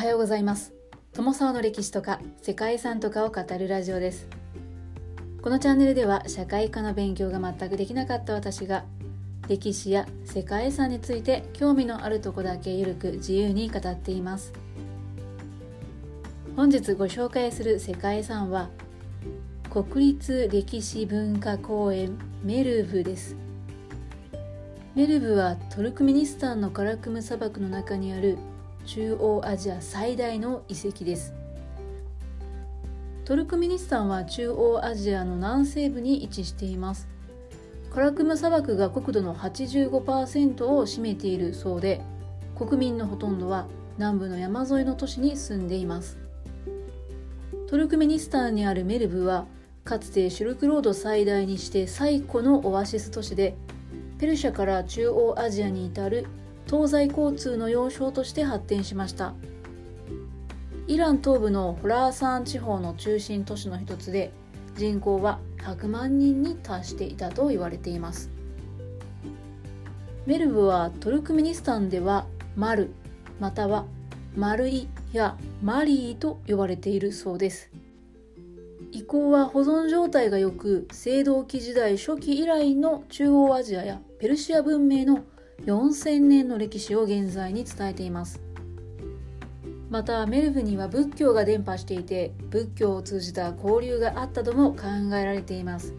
はようございます。友沢の歴史とか世界遺産とかを語るラジオです。このチャンネルでは社会科の勉強が全くできなかった私が歴史や世界遺産について興味のあるとこだけゆるく自由に語っています。本日ご紹介する世界遺産は国立歴史文化公園メルブです。メルブはトルクメニスタンのカラクム砂漠の中にある中央アジア最大の遺跡です。トルクメニスタンは中央アジアの南西部に位置しています。カラクム砂漠が国土の85%を占めているそうで国民のほとんどは南部の山沿いの都市に住んでいます。トルクメニスタンにあるメルブはかつてシルクロード最大にして最古のオアシス都市でペルシャから中央アジアに至る東西交通の要衝として発展しました。イラン東部のホラーサン地方の中心都市の一つで人口は100万人に達していたと言われています。メルブはトルクメニスタンではマルまたはマルイやマリーと呼ばれているそうです。遺構は保存状態が良く青銅器時代初期以来の中央アジアやペルシア文明の4000年の歴史を現在に伝えています。またメルブには仏教が伝播していて仏教を通じた交流があったとも考えられています。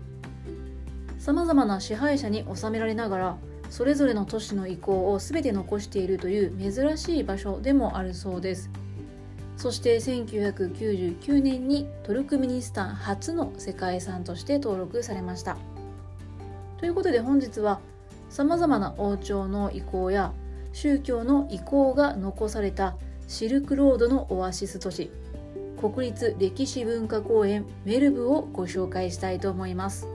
さまざまな支配者に治められながらそれぞれの都市の遺構を全て残しているという珍しい場所でもあるそうです。そして1999年にトルクメニスタン初の世界遺産として登録されました。ということで本日はさまざまな王朝の遺構や宗教の遺構が残されたシルクロードのオアシス都市国立歴史文化公園メルブをご紹介したいと思います。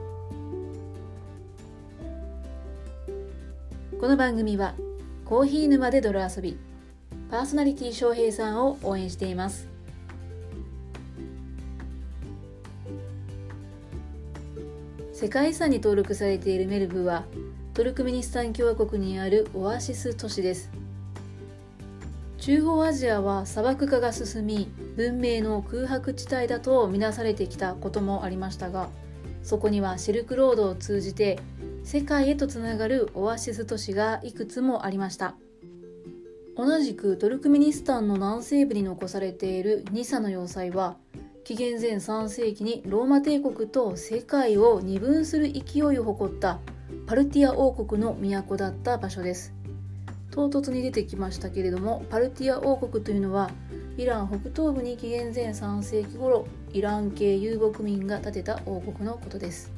この番組はコーヒー沼で泥遊びパーソナリティ翔平さんを応援しています。世界遺産に登録されているメルブはトルクメニスタン共和国にあるオアシス都市です。中央アジアは砂漠化が進み文明の空白地帯だと見なされてきたこともありましたがそこにはシルクロードを通じて世界へとつながるオアシス都市がいくつもありました。同じくトルクメニスタンの南西部に残されているニサの要塞は紀元前3世紀にローマ帝国と世界を二分する勢いを誇ったパルティア王国の都だった場所です。唐突に出てきましたけれどもパルティア王国というのはイラン北東部に紀元前3世紀頃イラン系遊牧民が建てた王国のことです。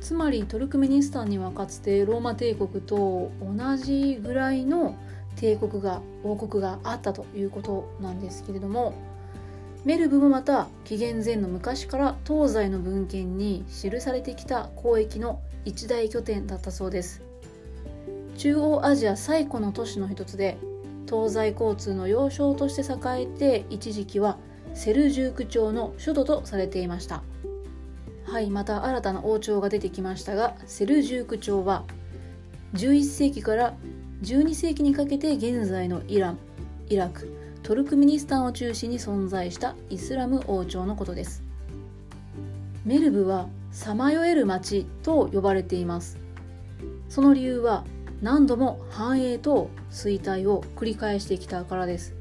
つまりトルクメニスタンにはかつてローマ帝国と同じぐらいの帝国が王国があったということなんですけれどもメルブもまた紀元前の昔から東西の文献に記されてきた交易の一大拠点だったそうです。中央アジア最古の都市の一つで東西交通の要衝として栄えて一時期はセルジューク朝の首都とされていました。はいまた新たな王朝が出てきましたがセルジューク朝は11世紀から12世紀にかけて現在のイランイラクトルクメニスタンを中心に存在したイスラム王朝のことです。メルブはさまよえる町と呼ばれています。その理由は何度も繁栄と衰退を繰り返してきたからです。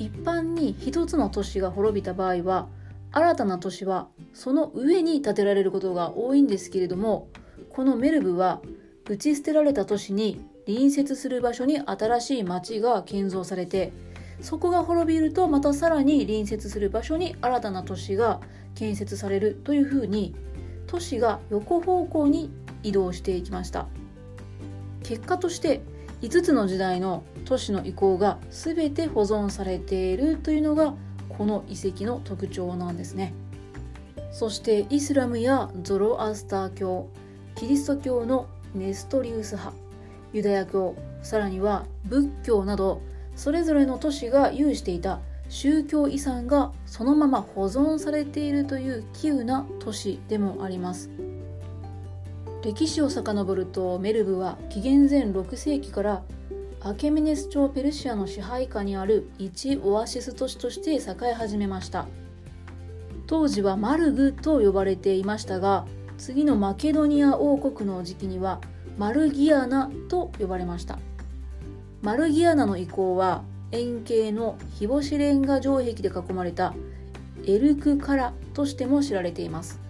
一般に一つの都市が滅びた場合は新たな都市はその上に建てられることが多いんですけれどもこのメルブは打ち捨てられた都市に隣接する場所に新しい町が建造されてそこが滅びるとまたさらに隣接する場所に新たな都市が建設されるというふうに都市が横方向に移動していきました。結果として5つの時代の都市の遺構が全て保存されているというのがこの遺跡の特徴なんですね。そしてイスラムやゾロアスター教キリスト教のネストリウス派ユダヤ教さらには仏教などそれぞれの都市が有していた宗教遺産がそのまま保存されているという稀有な都市でもあります。歴史を遡るとメルブは紀元前6世紀からアケメネス朝ペルシアの支配下にある一オアシス都市として栄え始めました。当時はマルグと呼ばれていましたが次のマケドニア王国の時期にはマルギアナと呼ばれました。マルギアナの遺構は円形の日干しレンガ城壁で囲まれたエルクカラとしても知られています。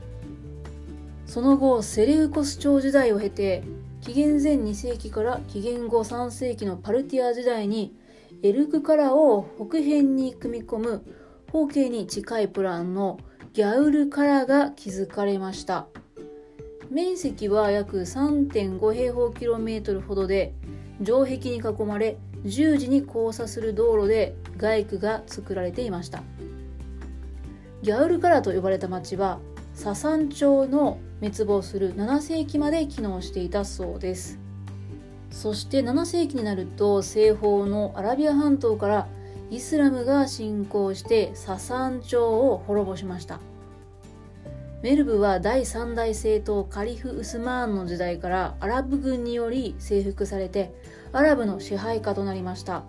その後セレウコス朝時代を経て紀元前2世紀から紀元後3世紀のパルティア時代にエルクカラを北辺に組み込む方形に近いプランのギャウルカラが築かれました。面積は約3.5平方キロメートルほどで城壁に囲まれ十字に交差する道路で街区が作られていました。ギャウルカラと呼ばれた町はササン朝の滅亡する7世紀まで機能していたそうです。そして7世紀になると西方のアラビア半島からイスラムが侵攻してササン朝を滅ぼしました。メルブは第3代政党カリフ・ウスマーンの時代からアラブ軍により征服されてアラブの支配下となりました。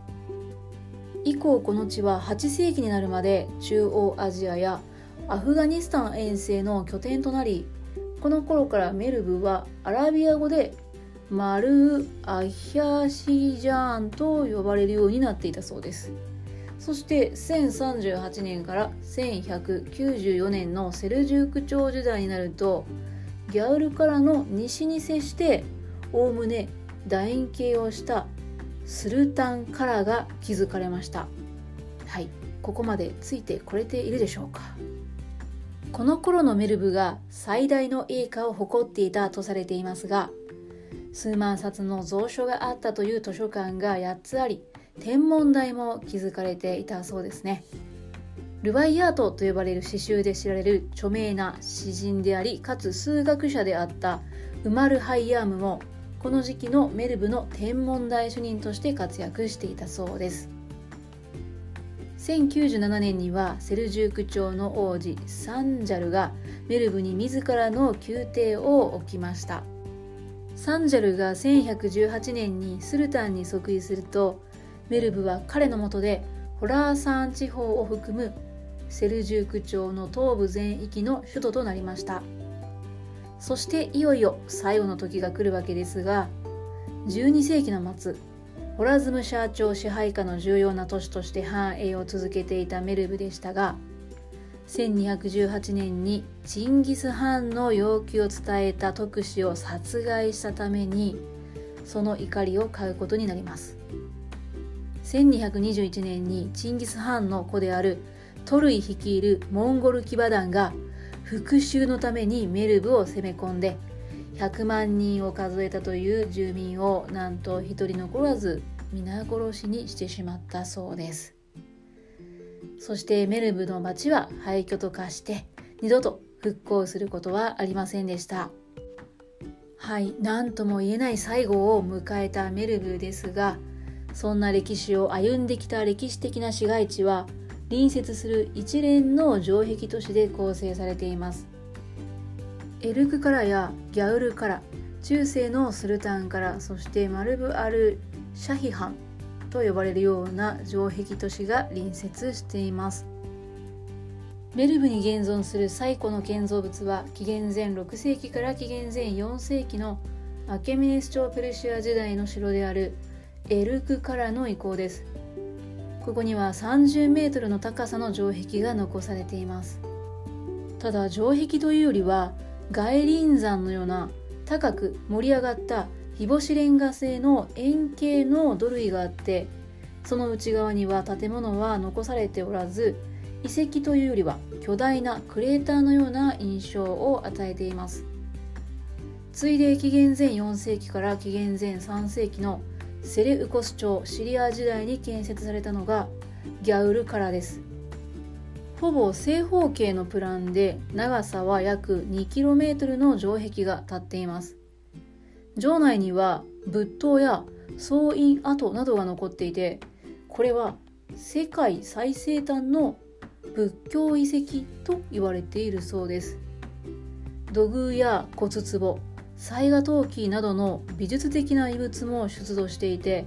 以降この地は8世紀になるまで中央アジアやアフガニスタン遠征の拠点となりこの頃からメルブはアラビア語でマル・アヒャシジャーンと呼ばれるようになっていたそうです。そして1038年から1194年のセルジューク朝時代になるとギャウルからの西に接しておおむね楕円形をしたスルタンカラが築かれました。はいここまでついてこれているでしょうか。この頃のメルブが最大の栄華を誇っていたとされていますが数万冊の蔵書があったという図書館が8つあり天文台も築かれていたそうですね。ルバイアートと呼ばれる詩集で知られる著名な詩人でありかつ数学者であったウマル・ハイヤームもこの時期のメルブの天文台主任として活躍していたそうです。1097年にはセルジューク朝の王子サンジャルがメルブに自らの宮廷を置きました。サンジャルが1118年にスルタンに即位するとメルブは彼のもとでホラーサン地方を含むセルジューク朝の東部全域の首都となりました。そしていよいよ最後の時が来るわけですが12世紀の末ホラズムシャー朝支配下の重要な都市として繁栄を続けていたメルブでしたが1218年にチンギス・ハンの要求を伝えた特使を殺害したためにその怒りを買うことになります。1221年にチンギス・ハンの子であるトルイ率いるモンゴル騎馬団が復讐のためにメルブを攻め込んで100万人を数えたという住民をなんと一人残らず皆殺しにしてしまったそうです。そしてメルブの町は廃墟と化して二度と復興することはありませんでした。はい何とも言えない最後を迎えたメルブですがそんな歴史を歩んできた歴史的な市街地は隣接する一連の城壁都市で構成されています。エルクからやギャウルから中世のスルタンからそしてマルブ・アル・シャヒハンと呼ばれるような城壁都市が隣接しています。メルブに現存する最古の建造物は紀元前6世紀から紀元前4世紀のアケメネス朝ペルシア時代の城であるエルクからの遺構です。ここには30メートルの高さの城壁が残されています。ただ城壁というよりは外輪山のような高く盛り上がった日干しレンガ製の円形の土塁があってその内側には建物は残されておらず遺跡というよりは巨大なクレーターのような印象を与えています。次いで紀元前4世紀から紀元前3世紀のセレウコス朝シリア時代に建設されたのがギャウルからです。ほぼ正方形のプランで長さは約 2km の城壁が立っています。城内には仏塔や総院跡などが残っていてこれは世界最西端の仏教遺跡と言われているそうです。土偶や骨壺絵画陶器などの美術的な遺物も出土していて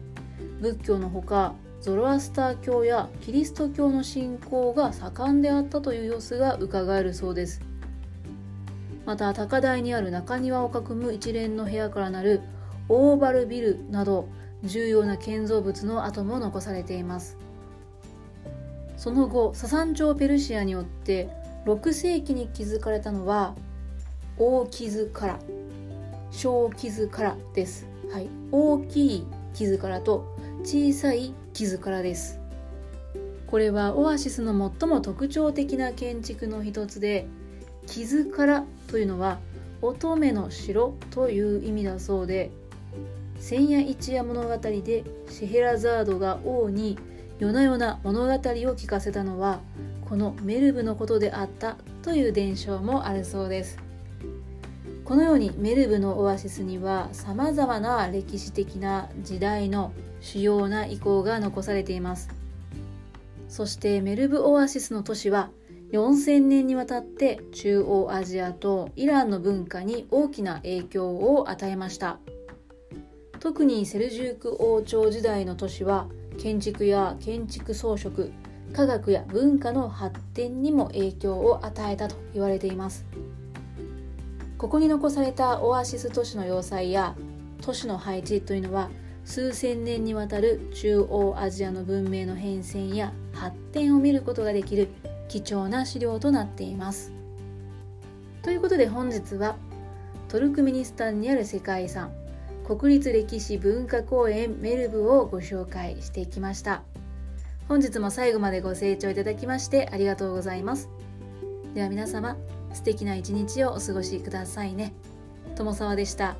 仏教のほかゾロアスター教やキリスト教の信仰が盛んであったという様子がうかがえるそうです。また高台にある中庭を囲む一連の部屋からなるオーバルビルなど重要な建造物の跡も残されています。その後ササン朝ペルシアによって6世紀に築かれたのは大傷から小傷からです、はい、大きい傷からと小さい傷からです。これはオアシスの最も特徴的な建築の一つで傷からというのは乙女の城という意味だそうで千夜一夜物語でシェヘラザードが王に夜な夜な物語を聞かせたのはこのメルブのことであったという伝承もあるそうです。このようにメルブのオアシスにはさまざまな歴史的な時代の主要な遺構が残されています。そしてメルブオアシスの都市は4000年にわたって中央アジアとイランの文化に大きな影響を与えました。特にセルジューク王朝時代の都市は建築や建築装飾科学や文化の発展にも影響を与えたと言われています。ここに残されたオアシス都市の要塞や都市の配置というのは数千年にわたる中央アジアの文明の変遷や発展を見ることができる貴重な資料となっています。ということで本日はトルクメニスタンにある世界遺産国立歴史文化公園メルブをご紹介してきました。本日も最後までご清聴いただきましてありがとうございます。では皆様素敵な一日をお過ごしくださいね。友沢でした。